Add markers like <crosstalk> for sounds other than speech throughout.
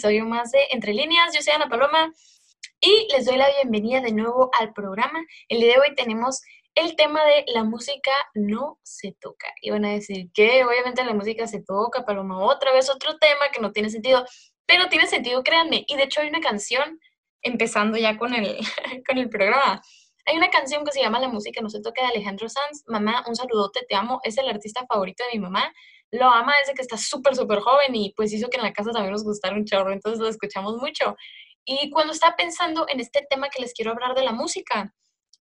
episodio más de Entre Líneas. Yo soy Ana Paloma y les doy la bienvenida de nuevo al programa. El día de hoy tenemos el tema de la música no se toca. Y van a decir que obviamente la música se toca, Paloma, otra vez otro tema que no tiene sentido, pero tiene sentido, créanme. Y de hecho hay una canción, empezando ya con el, <laughs> con el programa, hay una canción que se llama La música no se toca de Alejandro Sanz. Mamá, un saludote, te amo. Es el artista favorito de mi mamá. Lo ama desde que está súper, súper joven y pues hizo que en la casa también nos gustara un chorro, entonces lo escuchamos mucho. Y cuando estaba pensando en este tema que les quiero hablar de la música,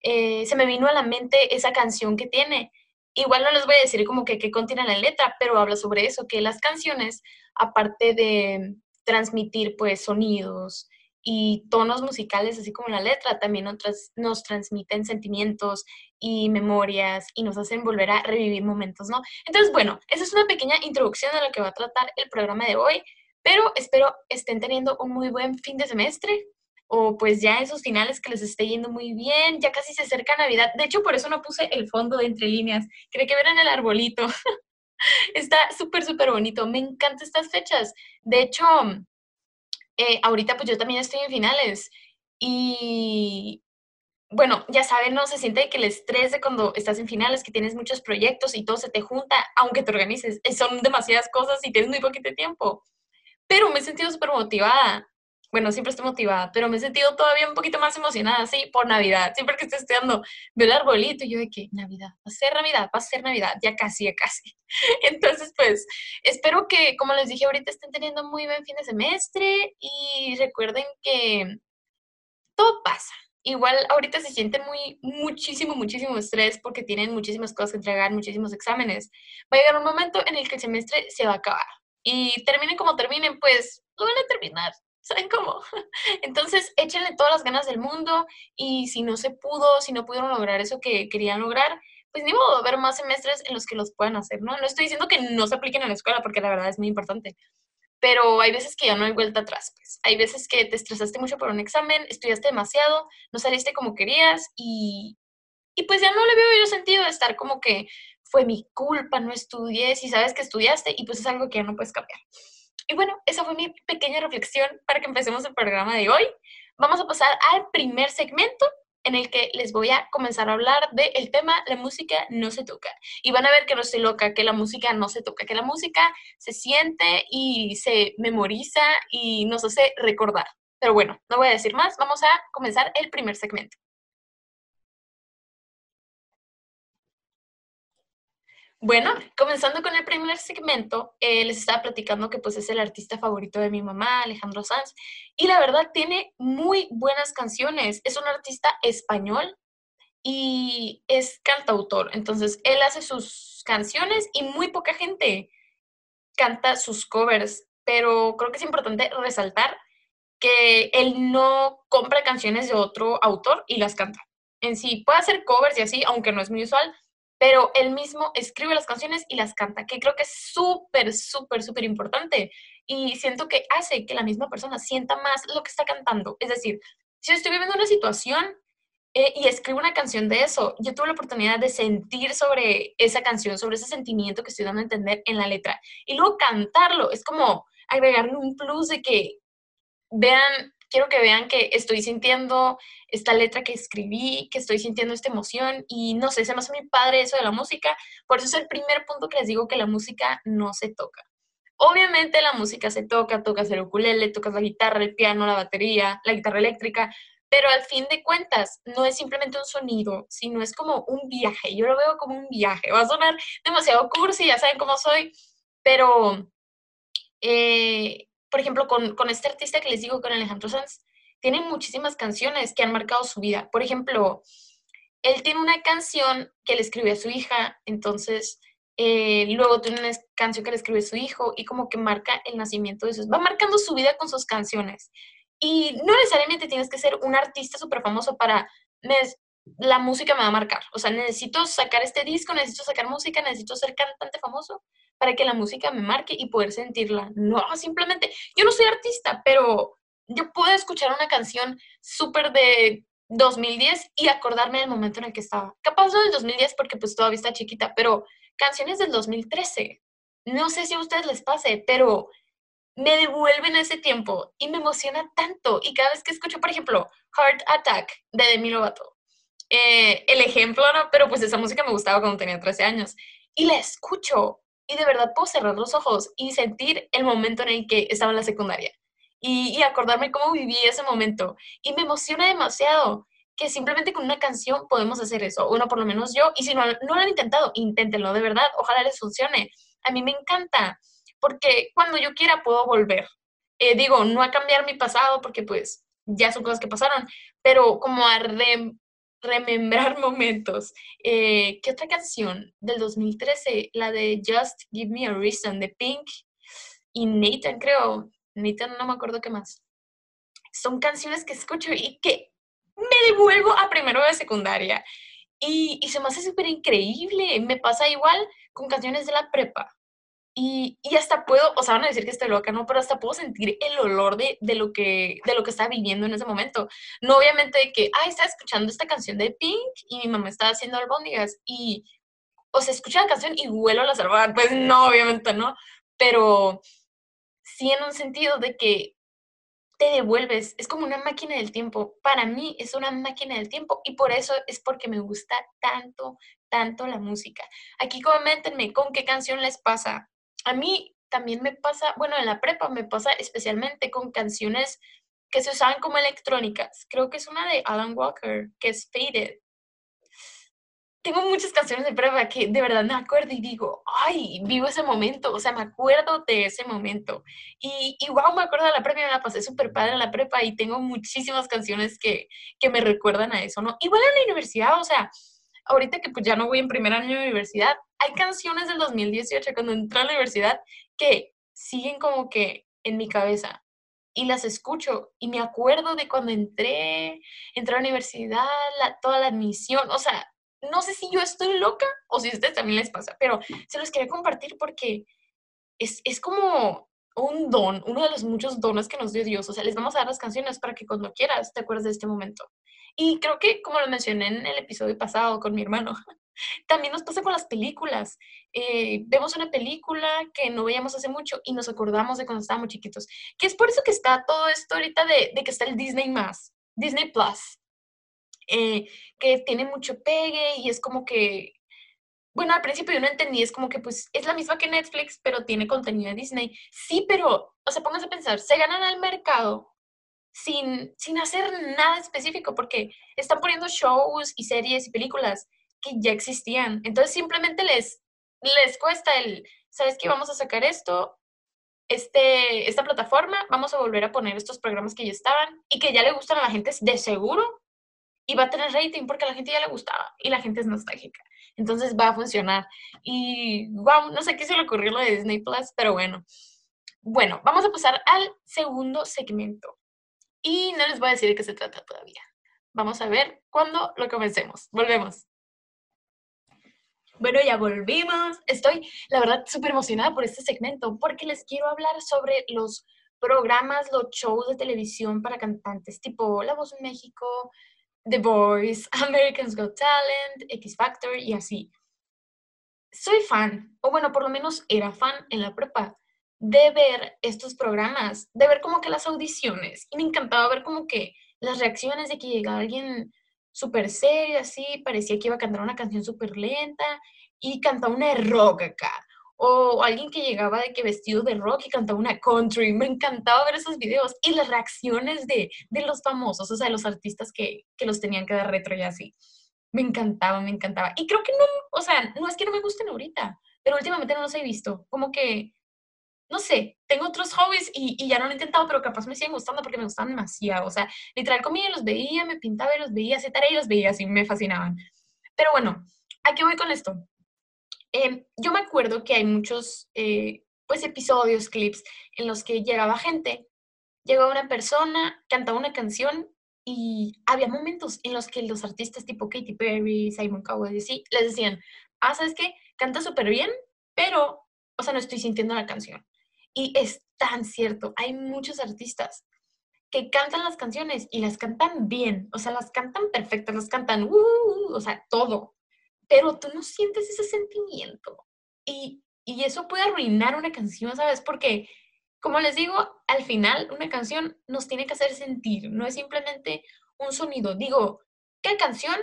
eh, se me vino a la mente esa canción que tiene. Igual no les voy a decir como que qué contiene la letra, pero habla sobre eso, que las canciones, aparte de transmitir pues sonidos, y tonos musicales, así como la letra, también otras nos transmiten sentimientos y memorias y nos hacen volver a revivir momentos, ¿no? Entonces, bueno, esa es una pequeña introducción a lo que va a tratar el programa de hoy, pero espero estén teniendo un muy buen fin de semestre o pues ya esos finales que les esté yendo muy bien, ya casi se acerca Navidad. De hecho, por eso no puse el fondo de entre líneas. Creo que verán el arbolito. <laughs> Está súper, súper bonito. Me encantan estas fechas. De hecho, eh, ahorita pues yo también estoy en finales y bueno, ya saben, no se siente que el estrés de cuando estás en finales, que tienes muchos proyectos y todo se te junta, aunque te organices, eh, son demasiadas cosas y tienes muy poquito tiempo. Pero me he sentido súper motivada bueno, siempre estoy motivada, pero me he sentido todavía un poquito más emocionada, sí, por Navidad. Siempre que estoy estudiando, veo el arbolito y yo de que Navidad, va a ser Navidad, va a ser Navidad, ya casi, ya casi. <laughs> Entonces, pues, espero que, como les dije ahorita, estén teniendo muy buen fin de semestre y recuerden que todo pasa. Igual ahorita se siente muy, muchísimo, muchísimo estrés porque tienen muchísimas cosas que entregar, muchísimos exámenes. Va a llegar un momento en el que el semestre se va a acabar. Y terminen como terminen, pues lo van a terminar ¿Saben cómo? <laughs> Entonces, échenle todas las ganas del mundo y si no se pudo, si no pudieron lograr eso que querían lograr, pues ni modo, haber más semestres en los que los puedan hacer, ¿no? No estoy diciendo que no se apliquen en la escuela porque la verdad es muy importante, pero hay veces que ya no hay vuelta atrás, pues. Hay veces que te estresaste mucho por un examen, estudiaste demasiado, no saliste como querías y, y pues ya no le veo yo sentido de estar como que fue mi culpa, no estudié, si sabes que estudiaste y pues es algo que ya no puedes cambiar. Y bueno, esa fue mi pequeña reflexión para que empecemos el programa de hoy. Vamos a pasar al primer segmento en el que les voy a comenzar a hablar del tema la música no se toca. Y van a ver que no estoy loca, que la música no se toca, que la música se siente y se memoriza y nos hace recordar. Pero bueno, no voy a decir más, vamos a comenzar el primer segmento. Bueno, comenzando con el primer segmento, eh, les estaba platicando que pues es el artista favorito de mi mamá, Alejandro Sanz, y la verdad tiene muy buenas canciones. Es un artista español y es cantautor, entonces él hace sus canciones y muy poca gente canta sus covers, pero creo que es importante resaltar que él no compra canciones de otro autor y las canta. En sí, puede hacer covers y así, aunque no es muy usual, pero él mismo escribe las canciones y las canta, que creo que es súper, súper, súper importante. Y siento que hace que la misma persona sienta más lo que está cantando. Es decir, si yo estoy viviendo una situación eh, y escribo una canción de eso, yo tuve la oportunidad de sentir sobre esa canción, sobre ese sentimiento que estoy dando a entender en la letra. Y luego cantarlo, es como agregarle un plus de que vean quiero que vean que estoy sintiendo esta letra que escribí, que estoy sintiendo esta emoción y no sé, se me hace muy padre eso de la música. Por eso es el primer punto que les digo que la música no se toca. Obviamente la música se toca, tocas el ukulele, tocas la guitarra, el piano, la batería, la guitarra eléctrica, pero al fin de cuentas no es simplemente un sonido, sino es como un viaje. Yo lo veo como un viaje. Va a sonar demasiado cursi, ya saben cómo soy, pero eh, por ejemplo, con, con este artista que les digo, con Alejandro Sanz, tiene muchísimas canciones que han marcado su vida. Por ejemplo, él tiene una canción que le escribió a su hija, entonces eh, luego tiene una canción que le escribe a su hijo y como que marca el nacimiento de sus... Va marcando su vida con sus canciones. Y no necesariamente tienes que ser un artista súper famoso para... la música me va a marcar. O sea, necesito sacar este disco, necesito sacar música, necesito ser cantante famoso para que la música me marque y poder sentirla. No, simplemente, yo no soy artista, pero yo puedo escuchar una canción súper de 2010 y acordarme del momento en el que estaba. Capaz no del 2010 porque pues todavía está chiquita, pero canciones del 2013. No sé si a ustedes les pase, pero me devuelven ese tiempo y me emociona tanto. Y cada vez que escucho, por ejemplo, Heart Attack de Demi Lovato, eh, el ejemplo, ¿no? Pero pues esa música me gustaba cuando tenía 13 años. Y la escucho y de verdad puedo cerrar los ojos y sentir el momento en el que estaba en la secundaria. Y, acordarme cómo viví ese momento. Y me emociona demasiado que simplemente con una canción podemos hacer eso. Uno, por lo menos yo. Y si no, no lo han intentado, inténtenlo, de verdad. Ojalá les funcione. A mí me encanta porque cuando yo quiera puedo volver. Eh, digo, no a cambiar mi pasado porque pues ya son cosas que pasaron, pero como a remembrar <laughs> momentos. Eh, ¿Qué otra canción del 2013? La de Just Give Me a Reason de Pink y Nathan, creo. Nathan, no me acuerdo qué más. Son canciones que escucho y que me devuelvo a primero de secundaria. Y, y se me hace súper increíble. Me pasa igual con canciones de la prepa. Y, y, hasta puedo, o sea, van a decir que estoy loca, ¿no? Pero hasta puedo sentir el olor de, de, lo, que, de lo que estaba viviendo en ese momento. No obviamente de que, ay, estaba escuchando esta canción de Pink y mi mamá estaba haciendo albóndigas y, o sea, escucho la canción y huelo la salvada. Pues no, obviamente no. Pero sí en un sentido de que te devuelves, es como una máquina del tiempo. Para mí es una máquina del tiempo y por eso es porque me gusta tanto, tanto la música. Aquí coméntenme con qué canción les pasa a mí también me pasa, bueno, en la prepa me pasa especialmente con canciones que se usaban como electrónicas. Creo que es una de Alan Walker, que es Faded. Tengo muchas canciones de prepa que de verdad me acuerdo y digo, ay, vivo ese momento, o sea, me acuerdo de ese momento. Y, y wow, me acuerdo de la prepa, me la pasé súper padre en la prepa y tengo muchísimas canciones que, que me recuerdan a eso, ¿no? Igual en la universidad, o sea, ahorita que pues ya no voy en primer año de universidad, hay canciones del 2018 cuando entré a la universidad que siguen como que en mi cabeza y las escucho y me acuerdo de cuando entré, entré a la universidad, toda la admisión, o sea, no sé si yo estoy loca o si a ustedes también les pasa, pero se los quería compartir porque es, es como un don, uno de los muchos dones que nos dio Dios. O sea, les vamos a dar las canciones para que cuando quieras te acuerdes de este momento. Y creo que, como lo mencioné en el episodio pasado con mi hermano, <laughs> también nos pasa con las películas. Eh, vemos una película que no veíamos hace mucho y nos acordamos de cuando estábamos chiquitos. Que es por eso que está todo esto ahorita de, que está el Disney más, Disney Plus, eh, que tiene mucho pegue y es como que bueno, al principio yo no entendí, es como que pues es la misma que Netflix, pero tiene contenido de Disney. Sí, pero, o sea, pónganse a pensar, se ganan al mercado sin, sin hacer nada específico, porque están poniendo shows y series y películas que ya existían. Entonces simplemente les, les cuesta el, ¿sabes qué? Vamos a sacar esto, este, esta plataforma, vamos a volver a poner estos programas que ya estaban y que ya le gustan a la gente de seguro y va a tener rating porque a la gente ya le gustaba y la gente es nostálgica. Entonces va a funcionar. Y wow, no sé qué se le ocurrió lo de Disney Plus, pero bueno. Bueno, vamos a pasar al segundo segmento. Y no les voy a decir de qué se trata todavía. Vamos a ver cuándo lo comencemos. Volvemos. Bueno, ya volvimos. Estoy, la verdad, súper emocionada por este segmento porque les quiero hablar sobre los programas, los shows de televisión para cantantes, tipo La Voz en México, The Voice, <laughs> Americans Got Talent, X Factor y así. Soy fan, o bueno, por lo menos era fan en la prepa, de ver estos programas, de ver como que las audiciones. Y me encantaba ver como que las reacciones de que llegaba alguien súper serio, así, parecía que iba a cantar una canción súper lenta y cantaba una rock acá o alguien que llegaba de que vestido de rock y cantaba una country. Me encantaba ver esos videos y las reacciones de, de los famosos, o sea, los artistas que, que, los tenían que dar retro y así. Me encantaba, me encantaba. Y creo que no, o sea, no es que no me gusten ahorita, pero últimamente no los he visto. Como que, no sé, tengo otros hobbies y, ya no lo he intentado, pero capaz me siguen gustando porque me gustan demasiado. O sea, literal comía los veía, me pintaba y los veía, hacía tarea y los veía, así me fascinaban. Pero bueno, ¿a qué voy con esto? Em, yo me acuerdo que hay muchos eh, pues episodios, clips en los que llegaba gente, llegaba una persona, cantaba una canción y había momentos en los que los artistas tipo Katy Perry, Simon Cowell y así, les decían, ah, ¿sabes qué? Canta súper bien, pero, o sea, no estoy sintiendo la canción. Y es tan cierto, hay muchos artistas que cantan las canciones y las cantan bien, o sea, las cantan perfectas, las cantan, uh, o sea, todo, pero tú no sientes ese sentimiento. Y, y eso puede arruinar una canción, ¿sabes? Porque como les digo, al final una canción nos tiene que hacer sentir, no es simplemente un sonido. Digo, cada canción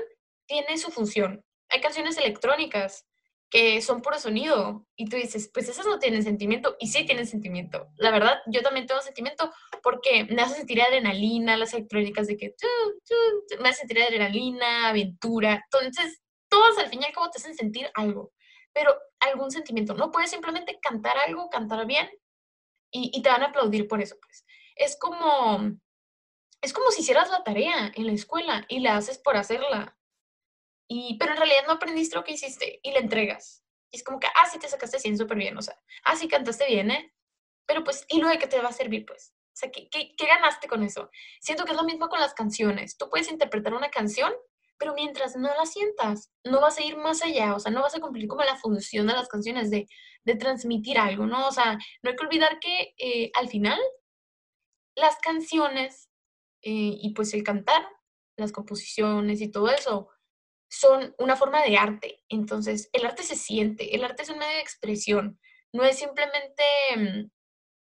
tiene su función. Hay canciones electrónicas que son puro sonido y tú dices, pues esas no tienen sentimiento y sí tienen sentimiento. La verdad, yo también tengo sentimiento porque me hace sentir adrenalina, las electrónicas de que me hace sentir adrenalina, aventura. Entonces, todas al fin y al cabo te hacen sentir algo, pero algún sentimiento. No puedes simplemente cantar algo, cantar bien y, te van a aplaudir por eso, pues. Es como, es como si hicieras la tarea en la escuela y la haces por hacerla. Y, pero en realidad no aprendiste lo que hiciste y la entregas. Y es como que, ah, sí te sacaste 100 súper bien, o sea, ah, sí cantaste bien, ¿eh? Pero pues, ¿y lo de qué te va a servir, pues? O sea, ¿qué, ¿qué, qué, ganaste con eso? Siento que es lo mismo con las canciones. Tú puedes interpretar una canción, pero mientras no la sientas, no vas a ir más allá, o sea, no vas a cumplir como la función de las canciones de, de transmitir algo, ¿no? O sea, no hay que olvidar que eh, al final las canciones eh, y pues el cantar, las composiciones y todo eso son una forma de arte. Entonces, el arte se siente, el arte es un medio de expresión, no es simplemente, mm,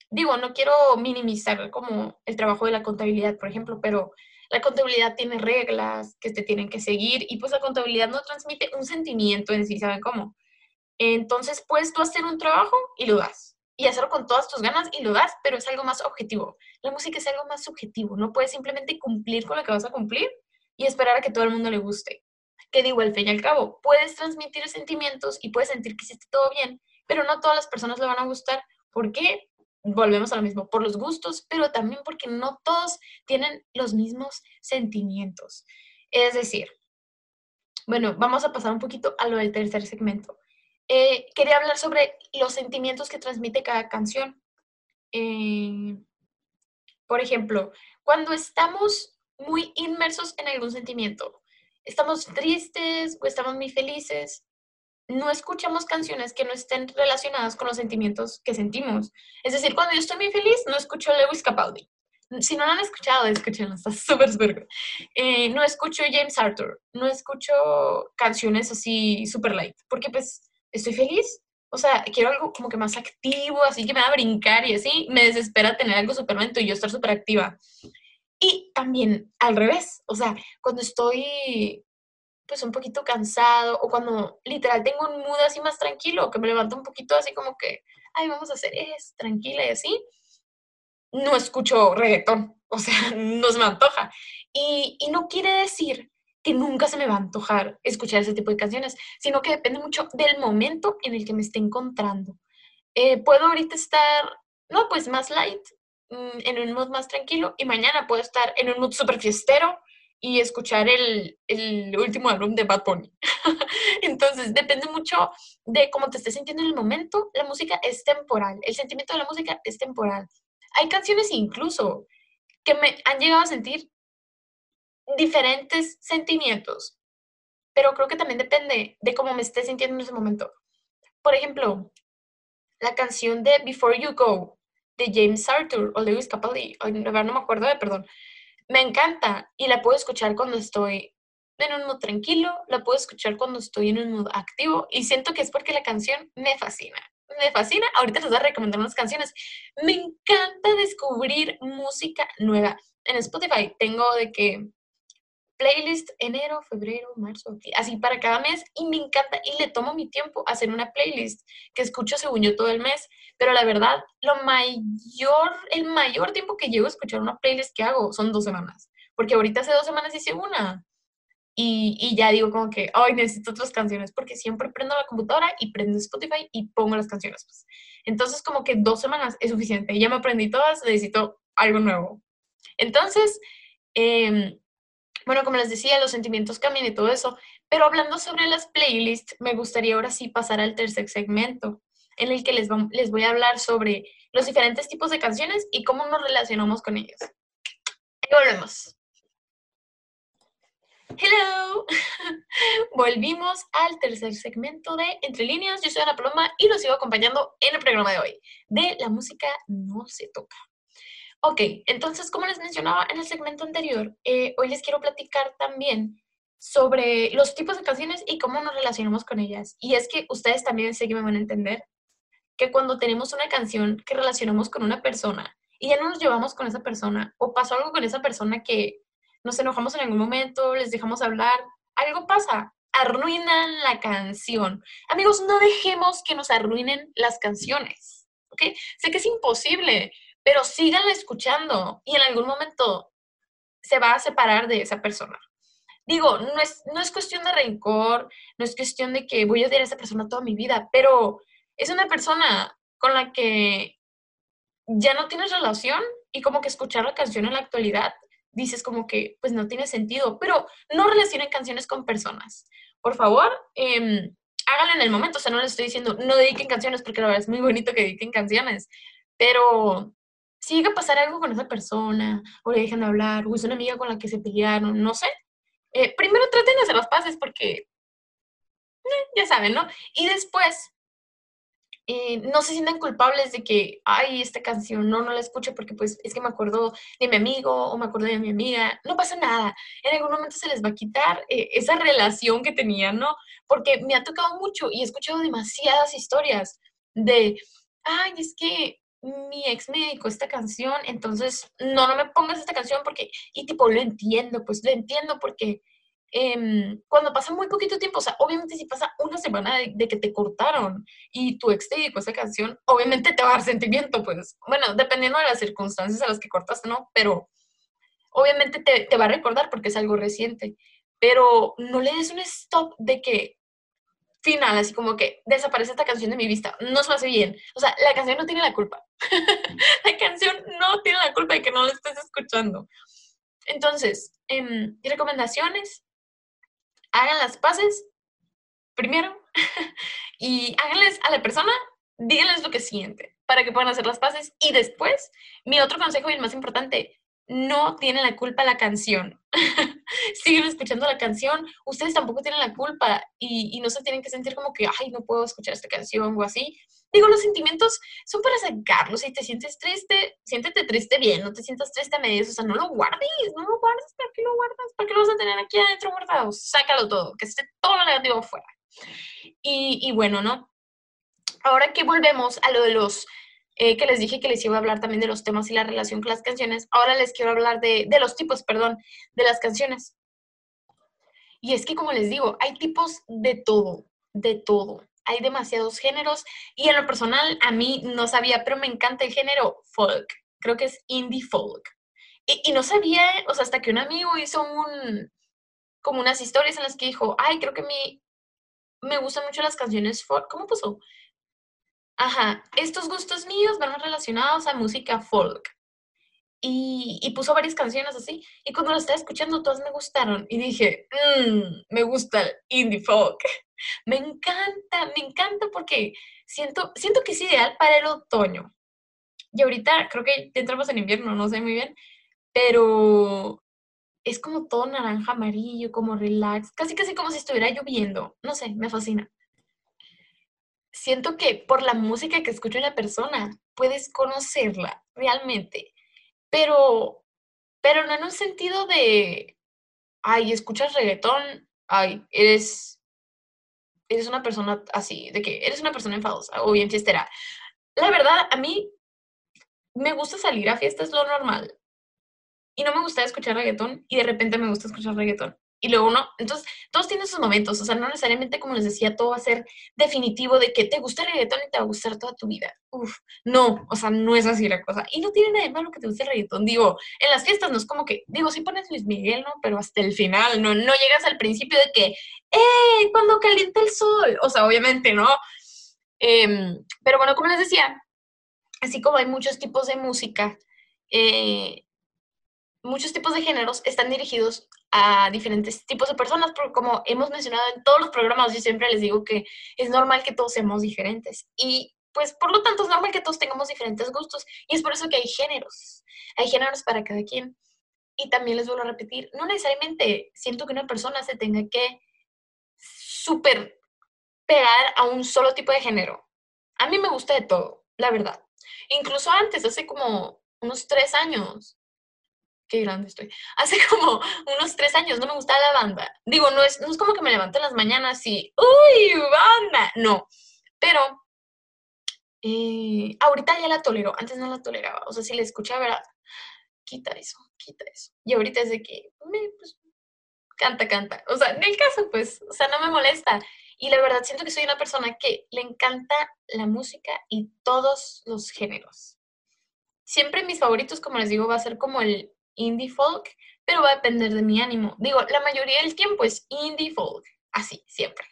digo, no quiero minimizar como el trabajo de la contabilidad, por ejemplo, pero la contabilidad tiene reglas que te tienen que seguir y pues la contabilidad no transmite un sentimiento en sí, ¿saben cómo? Entonces puedes tú hacer un trabajo y lo das. Y hacerlo con todas tus ganas y lo das, pero es algo más objetivo. La música es algo más subjetivo. No puedes simplemente cumplir con lo que vas a cumplir y esperar a que todo el mundo le guste. Que digo, al fin y al cabo, puedes transmitir sentimientos y puedes sentir que hiciste todo bien, pero no todas las personas le van a gustar. ¿Por qué? Volvemos a lo mismo, por los gustos, pero también porque no todos tienen los mismos sentimientos. Es decir, bueno, vamos a pasar un poquito a lo del tercer segmento. Eh, quería hablar sobre los sentimientos que transmite cada canción. Eh, por ejemplo, cuando estamos muy inmersos en algún sentimiento, estamos tristes o estamos muy felices, no escuchamos canciones que no estén relacionadas con los sentimientos que sentimos. Es decir, cuando yo estoy muy feliz, no escucho Lewis Capaldi. Si no lo han escuchado, escúchenlo, está súper, súper eh, no escucho James Arthur, no escucho canciones así super light, porque pues estoy feliz. O sea, quiero algo como que más activo, así que me va a brincar y así. Me desespera tener algo súper lento y yo estar súper activa. Y también al revés, o sea, cuando estoy pues un poquito cansado o cuando literal tengo un mood así más tranquilo, que me levanto un poquito así como que, ay, vamos a hacer esto, tranquila y así, no escucho reggaetón, o sea, <laughs> no se me antoja. Y, y no quiere decir que nunca se me va a antojar escuchar ese tipo de canciones, sino que depende mucho del momento en el que me esté encontrando. Eh, puedo ahorita estar, no, pues más light, en un mood más tranquilo, y mañana puedo estar en un mood súper fiestero y escuchar el, el, último álbum de Bad Bunny. <laughs> Entonces, depende mucho de cómo te estés sintiendo en el momento. La música es temporal, el sentimiento de la música es temporal. Hay canciones incluso que me han llegado a sentir diferentes sentimientos, pero creo que también depende de cómo me esté sintiendo en ese momento. Por ejemplo, la canción de Before You Go de James Arthur o Lewis Capaldi, no me acuerdo de, perdón, me encanta y la puedo escuchar cuando estoy en un mood tranquilo, la puedo escuchar cuando estoy en un mood activo y siento que es porque la canción me fascina. Me fascina, ahorita les voy a recomendar unas canciones. Me encanta descubrir música nueva. En Spotify tengo de que playlist enero, febrero, marzo, así para cada mes y me encanta y le tomo mi tiempo hacer una playlist que escucho según yo todo el mes, pero la verdad, lo mayor, el mayor tiempo que llevo a escuchar una playlist que hago son dos semanas, porque ahorita hace dos semanas hice una y, y ya digo como que, ay, necesito otras canciones, porque siempre prendo la computadora y prendo Spotify y pongo las canciones. Pues. Entonces como que dos semanas es suficiente, ya me aprendí todas, necesito algo nuevo. Entonces, eh, bueno, como les decía, los sentimientos cambian y todo eso, pero hablando sobre las playlists, me gustaría ahora sí pasar al tercer segmento, en el que les, les voy a hablar sobre los diferentes tipos de canciones y cómo nos relacionamos con ellos. Y volvemos. Hello. <laughs> Volvimos al tercer segmento de Entre líneas. Yo soy Ana Paloma y los sigo acompañando en el programa de hoy, de La música no se toca. Ok, entonces, como les mencionaba en el segmento anterior, eh, hoy les quiero platicar también sobre los tipos de canciones y cómo nos relacionamos con ellas. Y es que ustedes también sé que me van a entender. que cuando tenemos una canción que relacionamos con una persona y ya no nos llevamos con esa persona o pasó algo con esa persona que nos enojamos en algún momento, les dejamos hablar, algo pasa, arruinan la canción. Amigos, no dejemos que nos arruinen las canciones, ¿ok? Sé que es imposible, pero síganla escuchando y en algún momento se va a separar de esa persona. Digo, no es, no es cuestión de rencor, no es cuestión de que voy a odiar a esa persona toda mi vida, pero es una persona con la que ya no tienes relación y como que escuchar la canción en la actualidad dices como que pues no tiene sentido, pero no relacionen canciones con personas. Por favor, eh, háganlo en el momento, o sea, no les estoy diciendo no dediquen canciones porque la verdad es muy bonito que dediquen canciones, pero si llega a pasar algo con esa persona, o le dejan de hablar, o es una amiga con la que se pelearon, no sé, eh, primero traten de hacer los pases porque, eh, ya saben, ¿no? Y después, eh, no se sientan culpables de que, ay, esta canción no, no la escucho porque pues es que me acuerdo de mi amigo o me acuerdo de mi amiga. No pasa nada. En algún momento se les va a quitar esa relación que tenían, ¿no? Porque me ha tocado mucho y he escuchado demasiadas historias de, ay, es que mi ex me dedicó esta canción, entonces no, no me pongas esta canción porque, y tipo, lo entiendo, pues lo entiendo porque em, cuando pasa muy poquito tiempo, o sea, obviamente si pasa una semana de, que te cortaron y tu ex te dedicó esta canción, obviamente te va a dar sentimiento, pues, bueno, dependiendo de las circunstancias a las que cortaste, ¿no? Pero obviamente te, te va a recordar porque es algo reciente, pero no le des un stop de que final, así como que desaparece esta canción de mi vista. No se hace bien. O sea, la canción no tiene la culpa. <laughs> la canción no tiene la culpa de que no la estés escuchando. Entonces, eh, recomendaciones, hagan las paces primero <laughs> y háganles a la persona, díganles lo que siente para que puedan hacer las paces y después, mi otro consejo y el más importante, no tiene la culpa la canción. <laughs> Siguen escuchando la canción, ustedes tampoco tienen la culpa y, no se tienen que sentir como que, ay, no puedo escuchar esta canción o así. Digo, los sentimientos son para sacarlos. Si te sientes triste, siéntete triste bien, no te sientas triste a medias, o sea, no lo guardes, no lo guardes, ¿para qué lo guardas? ¿Para qué lo vas a tener aquí adentro guardado? Sácalo todo, que esté todo lo negativo afuera. Y, y bueno, ¿no? Ahora que volvemos a lo de los eh, que les dije que les iba a hablar también de los temas y la relación con las canciones, ahora les quiero hablar de, de los tipos, perdón, de las canciones. Y es que, como les digo, hay tipos de todo, de todo. Hay demasiados géneros y en lo personal a mí no sabía, pero me encanta el género folk. Creo que es indie folk. Y, y no sabía, o sea, hasta que un amigo hizo un, como unas historias en las que dijo, ay, creo que mí me gustan mucho las canciones folk. ¿Cómo puso? Ajá, estos gustos míos van relacionados a música folk. Y, puso varias canciones así. Y cuando lo estaba escuchando, todas me gustaron. Y dije, mmm, me gusta el indie folk. <laughs> Me encanta, me encanta porque siento, siento que es ideal para el otoño. Y ahorita creo que ya entramos en invierno, no sé muy bien. Pero es como todo naranja, amarillo, como relax. Casi, casi como si estuviera lloviendo. No sé, me fascina siento que por la música que escucha una persona puedes conocerla realmente, pero, pero no en un sentido de, ay, escuchas reggaetón, ay, eres, eres una persona así, de que eres una persona enfadosa o bien fiestera. La verdad, a mí me gusta salir a fiestas, lo normal. Y no me gusta escuchar reggaetón y de repente me gusta escuchar reggaetón y luego no. Entonces, todos tienen sus momentos, o sea, no necesariamente, como les decía, todo va a ser definitivo de que te gusta el reggaetón y te va a gustar toda tu vida. Uf, no, o sea, no es así la cosa. Y no tiene nada de malo que te guste el reggaetón. Digo, en las fiestas no es como que, digo, sí pones Luis Miguel, ¿no? Pero hasta el final, no, no llegas al principio de que, ¡eh! Cuando calienta el sol. O sea, obviamente, ¿no? Em, pero bueno, como les decía, así como hay muchos tipos de música, eh, muchos tipos de géneros están dirigidos a diferentes tipos de personas, porque como hemos mencionado en todos los programas, yo siempre les digo que es normal que todos seamos diferentes. Y pues por lo tanto es normal que todos tengamos diferentes gustos. Y es por eso que hay géneros. Hay géneros para cada quien. Y también les vuelvo a repetir, no necesariamente siento que una persona se tenga que súper pegar a un solo tipo de género. A mí me gusta de todo, la verdad. Incluso antes, hace como unos tres años, qué grande estoy. <laughs> Hace como unos tres años no me gustaba la banda. Digo, no es, no es como que me levanto en las mañanas y, uy, banda. No, pero Eh, ahorita ya la tolero, antes no la toleraba. O sea, si la escuchaba, ¿verdad? quita eso, quita eso. Y ahorita es de que, pues, canta, canta. O sea, en el caso, pues, o sea, no me molesta. Y la verdad siento que soy una persona que le encanta la música y todos los géneros. Siempre mis favoritos, como les digo, va a ser como el indie folk, pero va a depender de mi ánimo. Digo, la mayoría del tiempo es indie folk, así, siempre.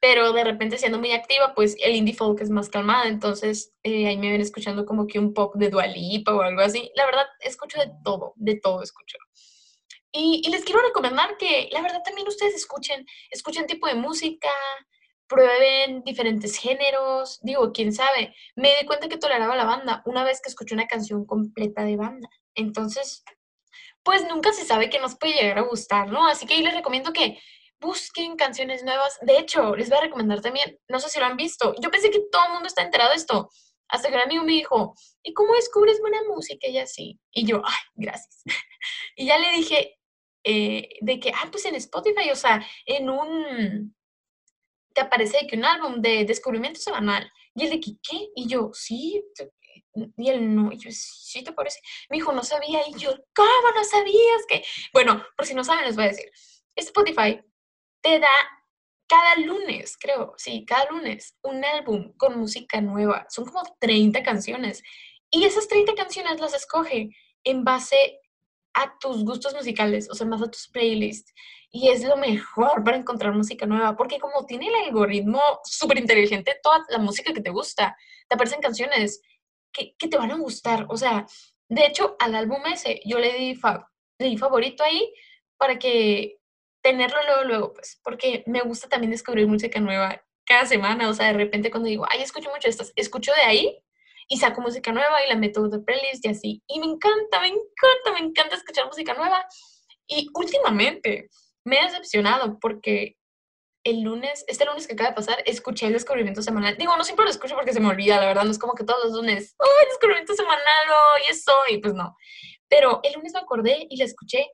Pero de repente siendo muy activa, pues el indie folk es más calmada, entonces eh, ahí me ven escuchando como que un pop de Dualipa o algo así. La verdad, escucho de todo, de todo escucho. Y, les quiero recomendar que, la verdad, también ustedes escuchen, escuchen tipo de música, prueben diferentes géneros. Digo, quién sabe, me di cuenta que toleraba la banda una vez que escuché una canción completa de banda. Entonces, pues nunca se sabe que nos puede llegar a gustar, ¿no? Así que ahí les recomiendo que busquen canciones nuevas. De hecho, les voy a recomendar también, no sé si lo han visto, yo pensé que todo el mundo está enterado de esto, hasta que un amigo me dijo, ¿y cómo descubres buena música? Y así. Y yo, ay, gracias. <laughs> y ya le dije, eh, de que, ah, pues en Spotify, o sea, en un, te aparece que un álbum de descubrimiento semanal. Y él de que, ¿qué? Y yo, sí. Y él no, y yo, sí, te parece. Me dijo, no sabía. Y yo, ¿cómo no sabías que? Bueno, por si no saben, les voy a decir. Spotify te da cada lunes, creo, sí, cada lunes, un álbum con música nueva. Son como 30 canciones. Y esas 30 canciones las escoge en base a tus gustos musicales, o sea, más a tus playlists. Y es lo mejor para encontrar música nueva, porque como tiene el algoritmo súper inteligente, toda la música que te gusta, te aparecen canciones que, te van a gustar. O sea, de hecho, al álbum ese yo le di, le di favorito ahí para que tenerlo luego, luego, pues, porque me gusta también descubrir música nueva cada semana. O sea, de repente cuando digo, ay, escucho mucho estas, escucho de ahí y saco música nueva y la meto de playlist y así. Y me encanta, me encanta, me encanta escuchar música nueva. Y últimamente me he decepcionado porque el lunes, este lunes que acaba de pasar, escuché el descubrimiento semanal. Digo, no siempre lo escucho porque se me olvida, la verdad, no es como que todos los lunes, ¡ay, descubrimiento semanal! y eso! Y pues no. Pero el lunes me acordé y la escuché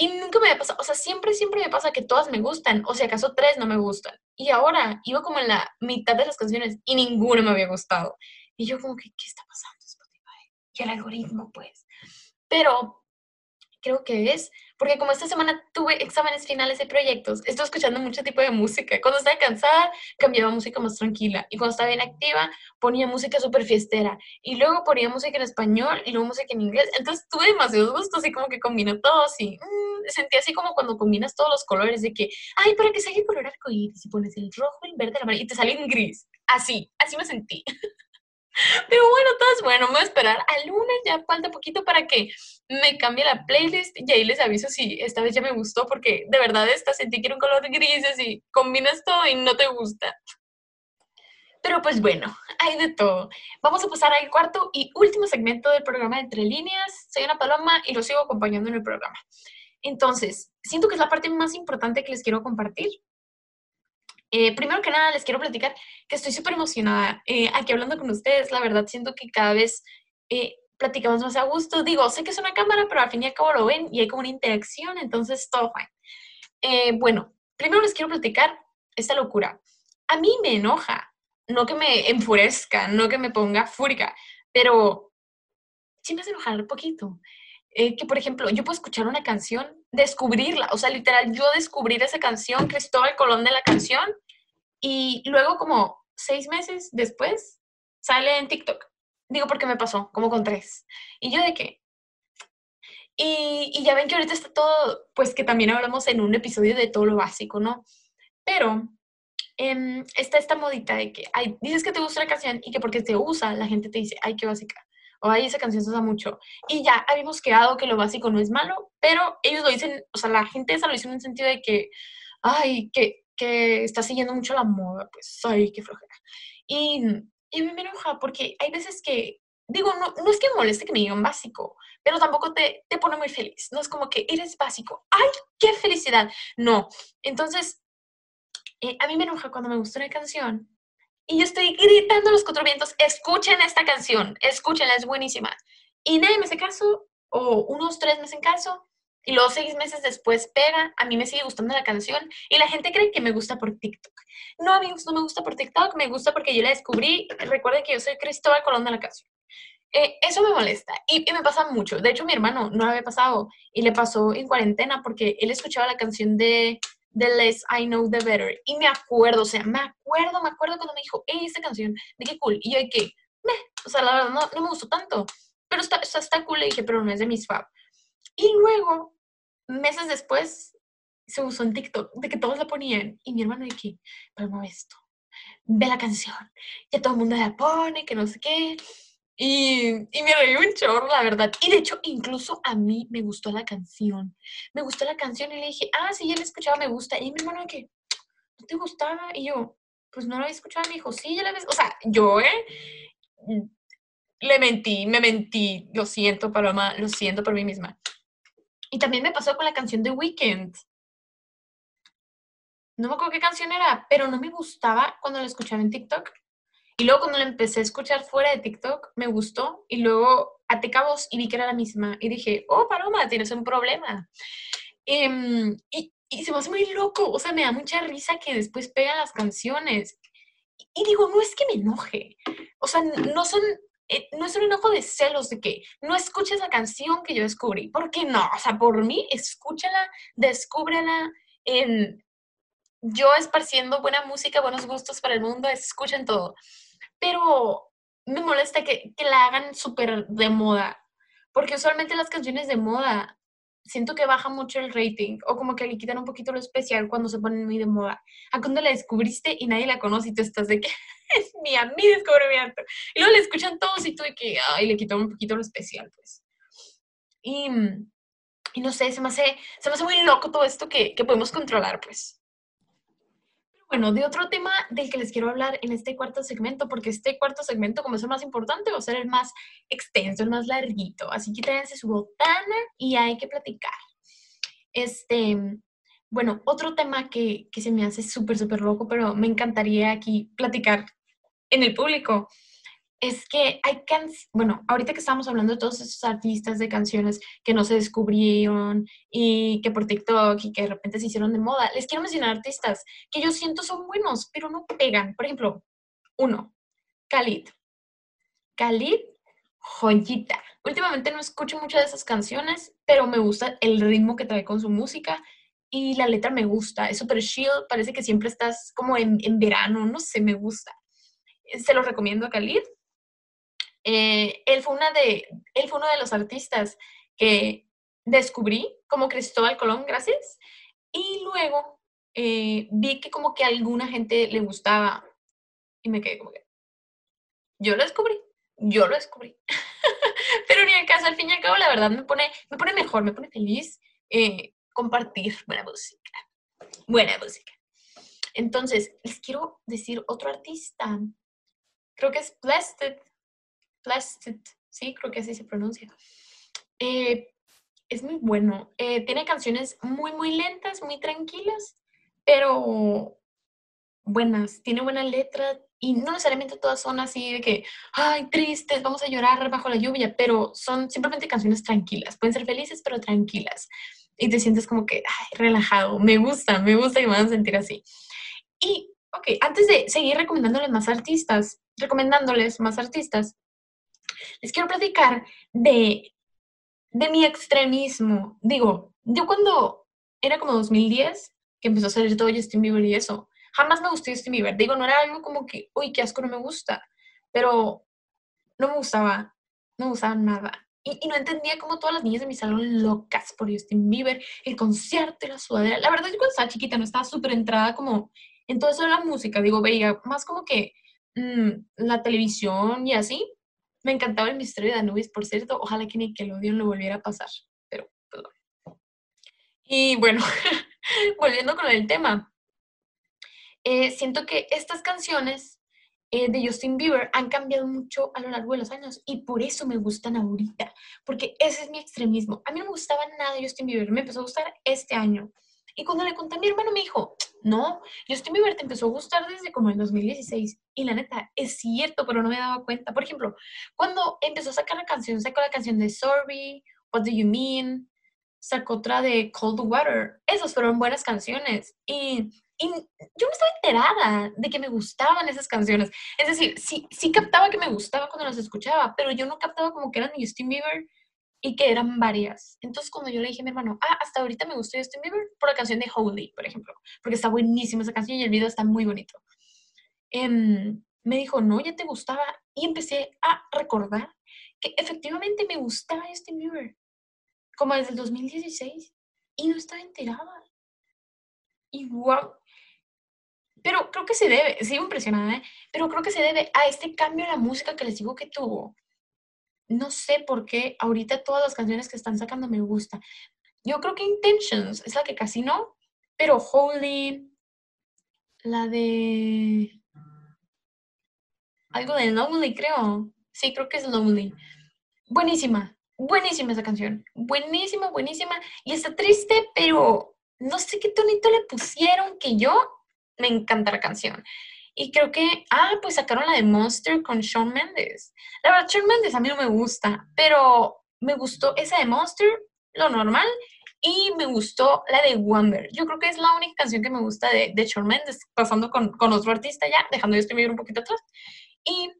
y nunca me había pasado, o sea, siempre, siempre me pasa que todas me gustan, o si acaso tres no me gustan. Y ahora iba como en la mitad de las canciones y ninguna me había gustado. Y yo como que, ¿qué está pasando Spotify? Y el algoritmo, pues. Pero creo que es, porque como esta semana tuve exámenes finales de proyectos, estoy escuchando mucho tipo de música. Cuando estaba cansada, cambiaba música más tranquila. Y cuando estaba bien activa, ponía música súper fiestera. Y luego ponía música en español y luego música en inglés. Entonces tuve demasiados gustos y como que combino todo así. Mm, sentí así como cuando combinas todos los colores de que, ay, para que salga el color arcoíris y pones el rojo, el verde, el amarillo y te sale en gris. Así, así me sentí. <laughs> Pero bueno, todo es bueno, me voy a esperar al lunes, ya falta poquito para que me cambie la playlist y ahí les aviso si esta vez ya me gustó, porque de verdad esta sentí que era un color gris y combinas todo y no te gusta. Pero pues bueno, hay de todo. Vamos a pasar al cuarto y último segmento del programa Entre Líneas. Soy una paloma y lo sigo acompañando en el programa. Entonces, siento que es la parte más importante que les quiero compartir eh, primero que nada, les quiero platicar que estoy súper emocionada eh, aquí hablando con ustedes. La verdad, siento que cada vez eh, platicamos más a gusto. Digo, sé que es una cámara, pero al fin y al cabo lo ven y hay como una interacción, entonces todo fine. bueno, primero les quiero platicar esta locura. A mí me enoja, no que me enfurezca, no que me ponga fúrica, pero sí me hace enojar un poquito. Que, por ejemplo, yo puedo escuchar una canción descubrirla, o sea, literal, yo descubrir esa canción, Cristóbal Colón de la canción, y luego como seis meses después sale en TikTok. Digo porque me pasó, como con tres. Y yo de qué. Y, ya ven que ahorita está todo, pues que también hablamos en un episodio de todo lo básico, ¿no? Pero em, está esta modita de que dices que te gusta la canción y que porque te usa, la gente te dice, ay, qué básica o ay, esa canción se usa mucho. Y ya habíamos quedado que lo básico no es malo, pero ellos lo dicen, o sea, la gente esa lo dice en un sentido de que, ay, que, que está siguiendo mucho la moda, pues, ay, qué flojera. Y, y me enoja porque hay veces que, digo, no, no es que me moleste que me digan básico, pero tampoco te, te pone muy feliz. No es como que eres básico, ay, qué felicidad. No. Entonces, eh, a mí me enoja cuando me gusta una canción y yo estoy gritando a los cuatro vientos, escuchen esta canción, escúchenla, es buenísima. Y nadie me hace caso, o unos tres me hacen caso, y luego seis meses después pega, a mí me sigue gustando la canción y la gente cree que me gusta por TikTok. No, amigos, no me gusta por TikTok, me gusta porque yo la descubrí. Recuerden que yo soy Cristóbal Colón de la canción. Eh, eso me molesta y, me pasa mucho. De hecho, mi hermano no lo había pasado y le pasó en cuarentena porque él escuchaba la canción de The Less I Know The Better y me acuerdo, o sea, me acuerdo, me acuerdo cuando me dijo, esta canción, de qué cool. Y yo, de que, meh, o sea, la verdad no, no me gustó tanto, pero está, está, está cool. Le dije, pero no es de mis fab. Y luego, meses después, se usó en TikTok, de que todos la ponían. Y mi hermano dije, pero esto, ve la canción. Ya todo el mundo la pone, que no sé qué. Y, me reí un chorro, la verdad. Y de hecho, incluso a mí me gustó la canción. Me gustó la canción y le dije, ah, sí, ya la he escuchado, me gusta. Y mi hermano, que ¿no te gustaba? Y yo, pues no la había escuchado. Me dijo, sí, ya la ves. O sea, yo, ¿eh? Le mentí, me mentí. Lo siento, Paloma, lo siento por mí misma. Y también me pasó con la canción de Weekend. No me acuerdo qué canción era, pero no me gustaba cuando la escuchaba en TikTok. Y luego cuando la empecé a escuchar fuera de TikTok, me gustó. Y luego até cabos y vi que era la misma. Y dije, oh, Paloma, tienes un problema. Em, y, se me hace muy loco. O sea, me da mucha risa que después pegan las canciones. Y, digo, no es que me enoje. O sea, no son eh, no es un enojo de celos de que no escuches la canción que yo descubrí. ¿Por qué no? O sea, por mí, escúchala, descúbrela. Yo esparciendo buena música, buenos gustos para el mundo, escuchen todo. Pero me molesta que, que la hagan súper de moda. Porque usualmente las canciones de moda siento que baja mucho el rating o como que le quitan un poquito lo especial cuando se ponen muy de moda. A cuando la descubriste y nadie la conoce y tú estás de que <laughs> es mía, mi descubrimiento. Y luego le escuchan todos y tú de que, ay, le quitan un poquito lo especial, pues. Y, y no sé, se me, hace, se me hace muy loco todo esto que, que podemos controlar, pues. Bueno, de otro tema del que les quiero hablar en este cuarto segmento, porque este cuarto segmento, como es el más importante, va a ser el más extenso, el más larguito. Así que tráiganse su botana y hay que platicar. Este, bueno, otro tema que, que se me hace súper, súper loco, pero me encantaría aquí platicar en el público, es que hay canciones, bueno, ahorita que estamos hablando de todos esos artistas de canciones que no se descubrieron y que por TikTok y que de repente se hicieron de moda, les quiero mencionar artistas que yo siento son buenos, pero no pegan. Por ejemplo, uno, Khalid. Khalid, joyita. Últimamente no escucho muchas de esas canciones, pero me gusta el ritmo que trae con su música y la letra me gusta. Es súper chill, parece que siempre estás como en, en verano, no sé, me gusta. Se lo recomiendo a Khalid eh, él, fue una de, él fue uno de los artistas que descubrí como Cristóbal Colón, gracias. Y luego eh, vi que como que alguna gente le gustaba y me quedé como que, yo lo descubrí, yo lo descubrí. <laughs> Pero ni en caso, al fin y al cabo, la verdad me pone, me pone mejor, me pone feliz eh, compartir buena música. Buena música. Entonces, les quiero decir otro artista. Creo que es Blessed. Plastic, sí, creo que así se pronuncia. Eh, es muy bueno. Eh, tiene canciones muy, muy lentas, muy tranquilas, pero buenas. Tiene buena letra y no necesariamente todas son así de que, ay, tristes, vamos a llorar bajo la lluvia, pero son simplemente canciones tranquilas. Pueden ser felices, pero tranquilas. Y te sientes como que, ay, relajado. Me gusta, me gusta y me van a sentir así. Y, ok, antes de seguir recomendándoles más artistas, recomendándoles más artistas, les quiero platicar de, de mi extremismo. Digo, yo cuando era como 2010, que empezó a salir todo Justin Bieber y eso, jamás me gustó Justin Bieber. Digo, no era algo como que, uy, qué asco, no me gusta, pero no me gustaba, no me gustaba nada. Y, no entendía cómo todas las niñas de mi salón locas por Justin Bieber, el concierto la sudadera. La verdad, yo cuando estaba chiquita no estaba súper entrada como en todo eso de la música. Digo, veía más como que mmm, la televisión y así, me encantaba el misterio de Anubis, por cierto. Ojalá que Nickelodeon lo volviera a pasar. Pero, perdón. Y bueno, <laughs> volviendo con el tema. Eh, siento que estas canciones eh, de Justin Bieber han cambiado mucho a lo largo de los años y por eso me gustan ahorita, porque ese es mi extremismo. A mí no me gustaba nada Justin Bieber, me empezó a gustar este año. Y cuando le conté a mi hermano me dijo, no, Justin Bieber te empezó a gustar desde como en 2016. Y la neta, es cierto, pero no me daba cuenta. Por ejemplo, cuando empezó a sacar la canción, sacó la canción de Sorry, What Do You Mean, sacó otra de Cold Water. Esas fueron buenas canciones. Y, y, yo no estaba enterada de que me gustaban esas canciones. Es decir, sí, sí captaba que me gustaba cuando las escuchaba, pero yo no captaba como que eran Justin Bieber y que eran varias. Entonces, cuando yo le dije a mi hermano, ah, hasta ahorita me gustó Justin Bieber por la canción de Holy, por ejemplo, porque está buenísima esa canción y el video está muy bonito. Em, me dijo, no, ya te gustaba. Y empecé a recordar que efectivamente me gustaba Justin Bieber, como desde el 2016, y no estaba enterada. Y wow. Pero creo que se debe, sigo impresionada, ¿eh? pero creo que se debe a este cambio en la música que les digo que tuvo no sé por qué ahorita todas las canciones que están sacando me gustan. Yo creo que Intentions es la que casi no, pero Holy, la de... Algo de Lonely, creo. Sí, creo que es Lonely. Buenísima, buenísima esa canción. Buenísima, buenísima. Y está triste, pero no sé qué tonito le pusieron que yo me encanta la canción. Y creo que, ah, pues sacaron la de Monster con Shawn Mendes. La verdad, Shawn Mendes a mí no me gusta, pero me gustó esa de Monster, lo normal, y me gustó la de Wonder. Yo creo que es la única canción que me gusta de, de Shawn Mendes, pasando con, con otro artista ya, dejando yo este un poquito atrás. Y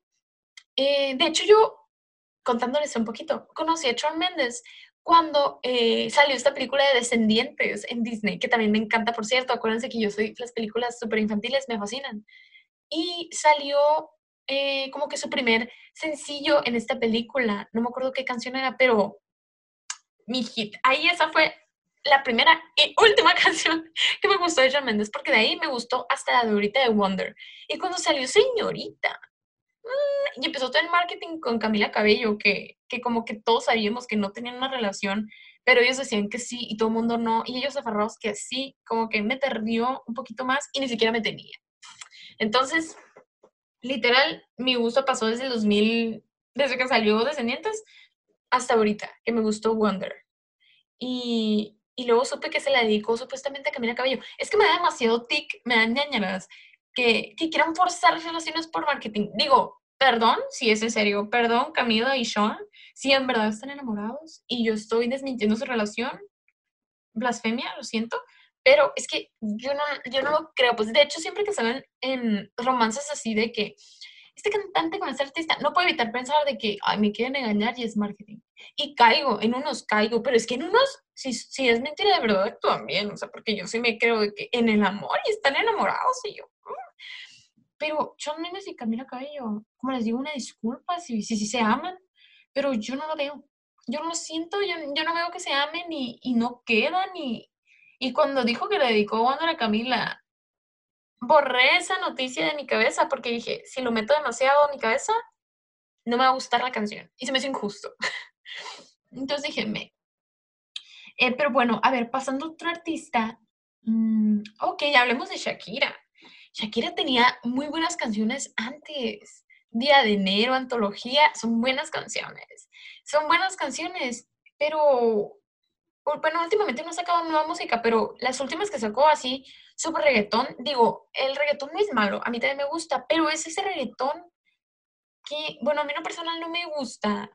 eh, de hecho yo, contándoles un poquito, conocí a Shawn Mendes cuando eh, salió esta película de Descendientes en Disney, que también me encanta, por cierto. Acuérdense que yo soy, las películas súper infantiles me fascinan y salió eh, como que su primer sencillo en esta película. No me acuerdo qué canción era, pero mi hit. Ahí esa fue la primera y última <laughs> canción que me gustó de Shawn Mendes, porque de ahí me gustó hasta la de ahorita de Wonder. Y cuando salió Señorita, mm, y empezó todo el marketing con Camila Cabello, que, que como que todos sabíamos que no tenían una relación, pero ellos decían que sí y todo el mundo no, y ellos aferrados que sí, como que me perdió un poquito más y ni siquiera me tenía. Entonces, literal, mi gusto pasó desde el 2000, desde que salió Descendientes hasta ahorita, que me gustó Wonder. Y, y luego supe que se la dedicó supuestamente a Camila Cabello. Es que me da demasiado tic, me dan ñañaras, que, que quieran forzar relaciones por marketing. Digo, perdón, si es en serio, perdón Camila y Sean, si en verdad están enamorados y yo estoy desmintiendo su relación, blasfemia, lo siento, pero es que yo no, yo no lo creo. Pues de hecho, siempre que salen en romances así de que este cantante con este artista, no puedo evitar pensar de que, ay, me quieren engañar y es marketing. Y caigo, en unos caigo, pero es que en unos, si, si es mentira de verdad, también, o sea, porque yo sí me creo de que en el amor y están enamorados y yo. Pero John Mendes y Camila Cabello, como les digo, una disculpa si, si, si se aman, pero yo no lo veo. Yo no lo siento, yo, yo no veo que se amen y no quedan y, y cuando dijo que le dedicó Wonder a Camila, borré esa noticia de mi cabeza porque dije, si lo meto demasiado en mi cabeza, no me va a gustar la canción. Y se me hizo injusto. <laughs> Entonces dije, me. Eh, pero bueno, a ver, pasando a otro artista. Mm, ok, hablemos de Shakira. Shakira tenía muy buenas canciones antes. Día de enero, antología, son buenas canciones. Son buenas canciones, pero bueno, últimamente no ha sacado nueva música, pero las últimas que sacó así, super reggaetón, digo, el reggaetón no es malo, a mí también me gusta, pero es ese reggaetón que, bueno, a mí no personal no me gusta,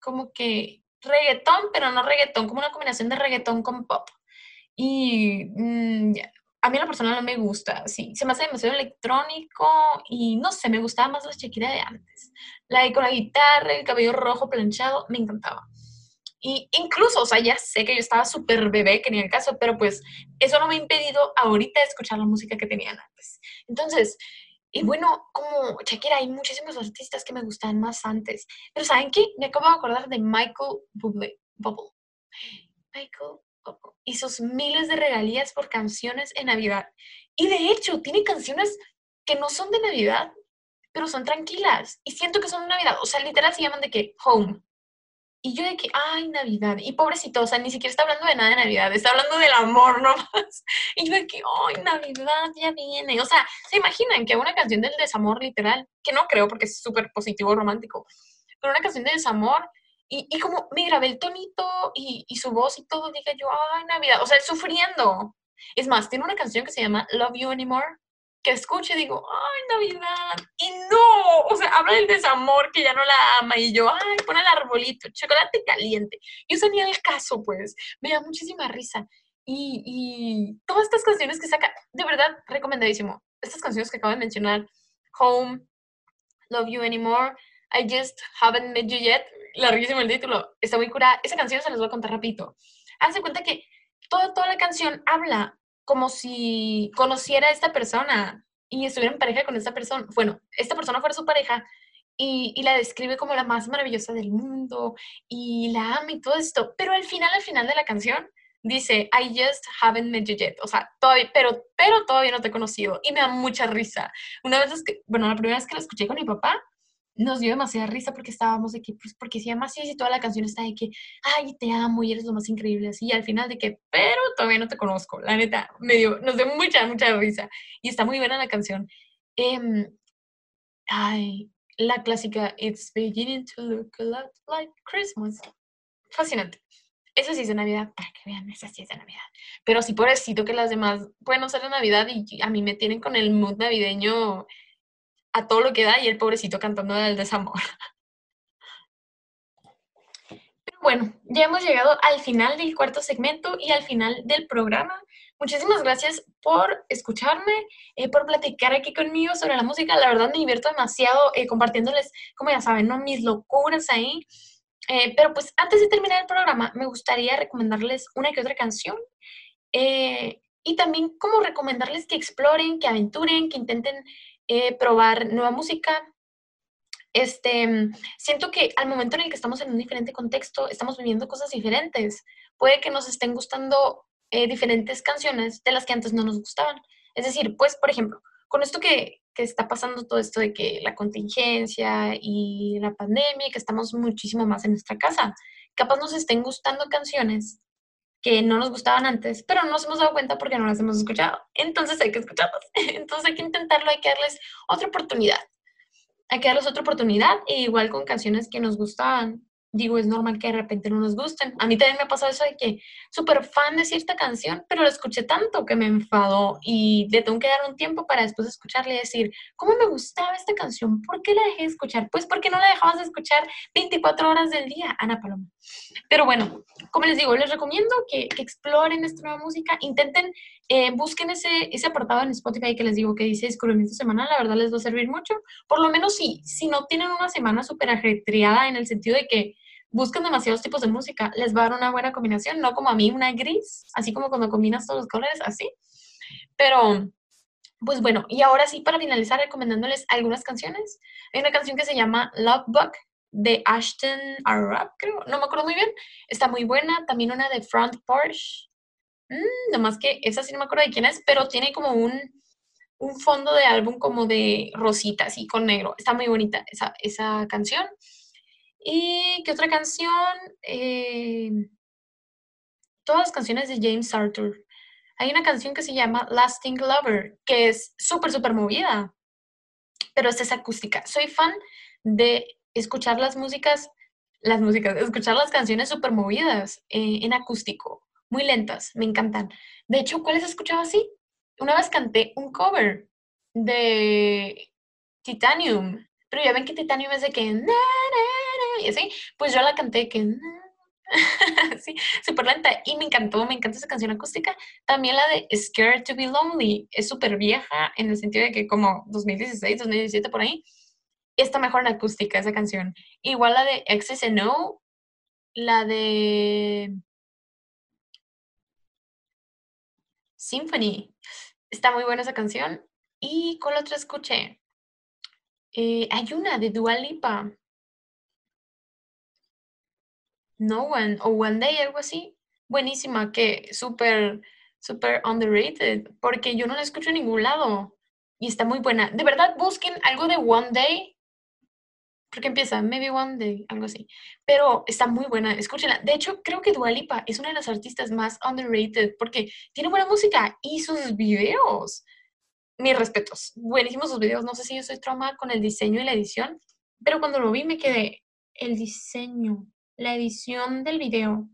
como que reggaetón, pero no reggaetón, como una combinación de reggaetón con pop. Y mm, a mí la personal no me gusta, sí, se me hace demasiado electrónico y no sé, me gustaba más la Shakira de antes. La de con la guitarra, el cabello rojo planchado, me encantaba. Y incluso, o sea, ya sé que yo estaba súper bebé, que ni el caso, pero pues eso no me ha impedido ahorita escuchar la música que tenían antes. Entonces, y bueno, como Shakira, hay muchísimos artistas que me gustaban más antes. Pero ¿saben qué? Me acabo de acordar de Michael Bublé. Bubble. Michael Bublé. Y sus miles de regalías por canciones en Navidad. Y de hecho, tiene canciones que no son de Navidad, pero son tranquilas. Y siento que son de Navidad. O sea, literal se llaman de que Home. Y yo de que, ay, Navidad. Y pobrecito, o sea, ni siquiera está hablando de nada de Navidad, está hablando del amor nomás. <laughs> Y yo de que, ay, Navidad ya viene. O sea, ¿se imaginan que una canción del desamor literal? Que no creo porque es súper positivo, romántico. Pero una canción de desamor y, y, como me grabé el tonito y, y, su voz y todo, dije yo, ay, Navidad. O sea, sufriendo. Es más, tiene una canción que se llama Love You Anymore, que escucho y digo, ay, Navidad. Y no, o sea, habla del desamor que ya no la ama y yo, ay, pon el arbolito, chocolate caliente. Y eso ni el caso, pues, me da muchísima risa. Y, y todas estas canciones que saca, de verdad, recomendadísimo. Estas canciones que acabo de mencionar, Home, Love You Anymore, I Just Haven't Met You Yet, larguísimo el título, está muy curada. Esa canción se las voy a contar rapidito. Hace cuenta que toda, toda la canción habla como si conociera a esta persona y estuviera en pareja con esta persona. Bueno, esta persona fuera su pareja y, y, la describe como la más maravillosa del mundo y la ama y todo esto. Pero al final, al final de la canción, dice, I just haven't met you yet. O sea, todavía, pero, pero todavía no te he conocido. Y me da mucha risa. Una vez, que, bueno, la primera vez que la escuché con mi papá, nos dio demasiada risa porque estábamos de que, pues, porque se llama así y toda la canción está de que, ay, te amo y eres lo más increíble, así, y al final de que, pero todavía no te conozco, la neta, me dio, nos dio mucha, mucha risa, y está muy buena la canción. Eh, ay, la clásica, It's beginning to look a lot like Christmas. Fascinante. Eso sí es de Navidad, para que vean, esa sí es de Navidad. Pero sí, pobrecito que las demás pueden ser de Navidad y a mí me tienen con el mood navideño a todo lo que da y el pobrecito cantando del desamor. Pero bueno, ya hemos llegado al final del cuarto segmento y al final del programa. Muchísimas gracias por escucharme, eh, por platicar aquí conmigo sobre la música. La verdad me divierto demasiado eh, compartiéndoles, como ya saben, ¿no? mis locuras ahí. Eh, pero pues antes de terminar el programa, me gustaría recomendarles una que otra canción. y también como recomendarles que exploren, que aventuren, que intenten eh, probar nueva música. Este, siento que al momento en el que estamos en un diferente contexto, estamos viviendo cosas diferentes. Puede que nos estén gustando eh, diferentes canciones de las que antes no nos gustaban. Es decir, pues, por ejemplo, con esto que, que está pasando todo esto de que la contingencia y la pandemia, que estamos muchísimo más en nuestra casa, capaz nos estén gustando canciones que no nos gustaban antes, pero no nos hemos dado cuenta porque no las hemos escuchado. Entonces hay que escucharlas. <laughs> Entonces hay que intentarlo, hay que darles otra oportunidad. Hay que darles otra oportunidad, e igual con canciones que nos gustaban digo, es normal que de repente no nos gusten. A mí también me pasado eso de que súper fan de cierta canción, pero la escuché tanto que me enfadó y le tengo que dar un tiempo para después escucharle y decir, ¿cómo me gustaba esta canción? ¿Por qué la dejé de escuchar? Pues porque no la dejabas de escuchar 24 horas del día, Ana Paloma. Pero bueno, como les digo, les recomiendo que, que exploren esta nueva música, intenten, eh, busquen ese, ese apartado en Spotify que les digo que dice descubrimiento semanal, la verdad les va a servir mucho. Por lo menos si, si no tienen una semana súper ajetreada en el sentido de que buscan demasiados tipos de música, les va a dar una buena combinación, no como a mí una gris, así como cuando combinas todos los colores, así. Pero, pues bueno, y ahora sí, para finalizar, recomendándoles algunas canciones. Hay una canción que se llama Love Bug de Ashton Arab, creo, no me acuerdo muy bien. Está muy buena. También una de Front Porch. Mm, nomás que esa sí no me acuerdo de quién es, pero tiene como un, un fondo de álbum como de rosita, así con negro. Está muy bonita esa, esa canción. ¿Y qué otra canción? Eh, todas las canciones de James Arthur. Hay una canción que se llama Lasting Lover, que es súper, súper movida, pero esta es acústica. Soy fan de escuchar las músicas, las músicas, escuchar las canciones súper movidas eh, en acústico, muy lentas, me encantan. De hecho, ¿cuáles he escuchado así? Una vez canté un cover de Titanium, pero ya ven que Titanium es de que y pues yo la canté que <laughs> sí, súper lenta y me encantó, me encanta esa canción acústica. También la de Scared to be Lonely, es súper vieja en el sentido de que como 2016, 2017 por ahí, está mejor en acústica esa canción. Igual la de XSNO, la de Symphony, está muy buena esa canción. ¿Y la otra escuché? Eh, hay una de Dua Lipa no One o One Day, algo así. Buenísima, que súper, súper underrated, porque yo no la escucho en ningún lado y está muy buena. De verdad, busquen algo de One Day, porque empieza, maybe One Day, algo así. Pero está muy buena, escúchenla. De hecho, creo que Dualipa es una de las artistas más underrated, porque tiene buena música y sus videos. Mis respetos, buenísimos sus videos. No sé si yo soy trauma con el diseño y la edición, pero cuando lo vi me quedé, el diseño, la edición del video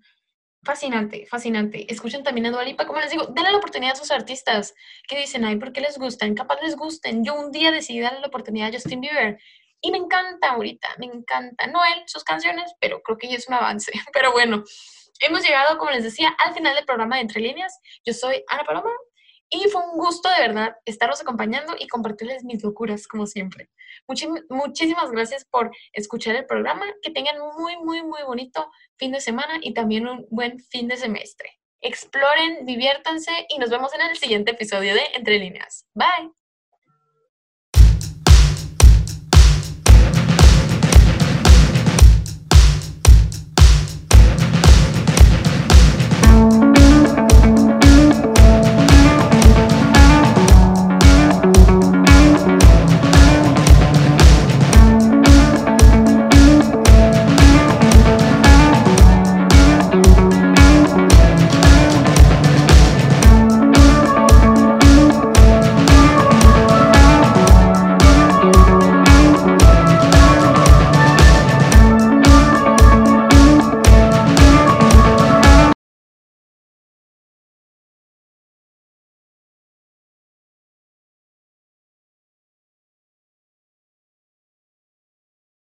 fascinante, fascinante. Escuchen también a Dualipa, como les digo, denle la oportunidad a sus artistas que dicen, ay, ¿por qué les gustan? Capaz les gusten. Yo un día decidí darle la oportunidad a Justin Bieber y me encanta ahorita, me encanta. No él, sus canciones, pero creo que es un avance. <laughs> Pero bueno, hemos llegado, como les decía, al final del programa de Entre Líneas. Yo soy Ana Paloma y fue un gusto de verdad estarlos acompañando y compartirles mis locuras, como siempre. muchísimas gracias por escuchar el programa. Que tengan muy, muy, muy bonito fin de semana y también un buen fin de semestre. Exploren, diviértanse y nos vemos en el siguiente episodio de Entre Líneas. Bye.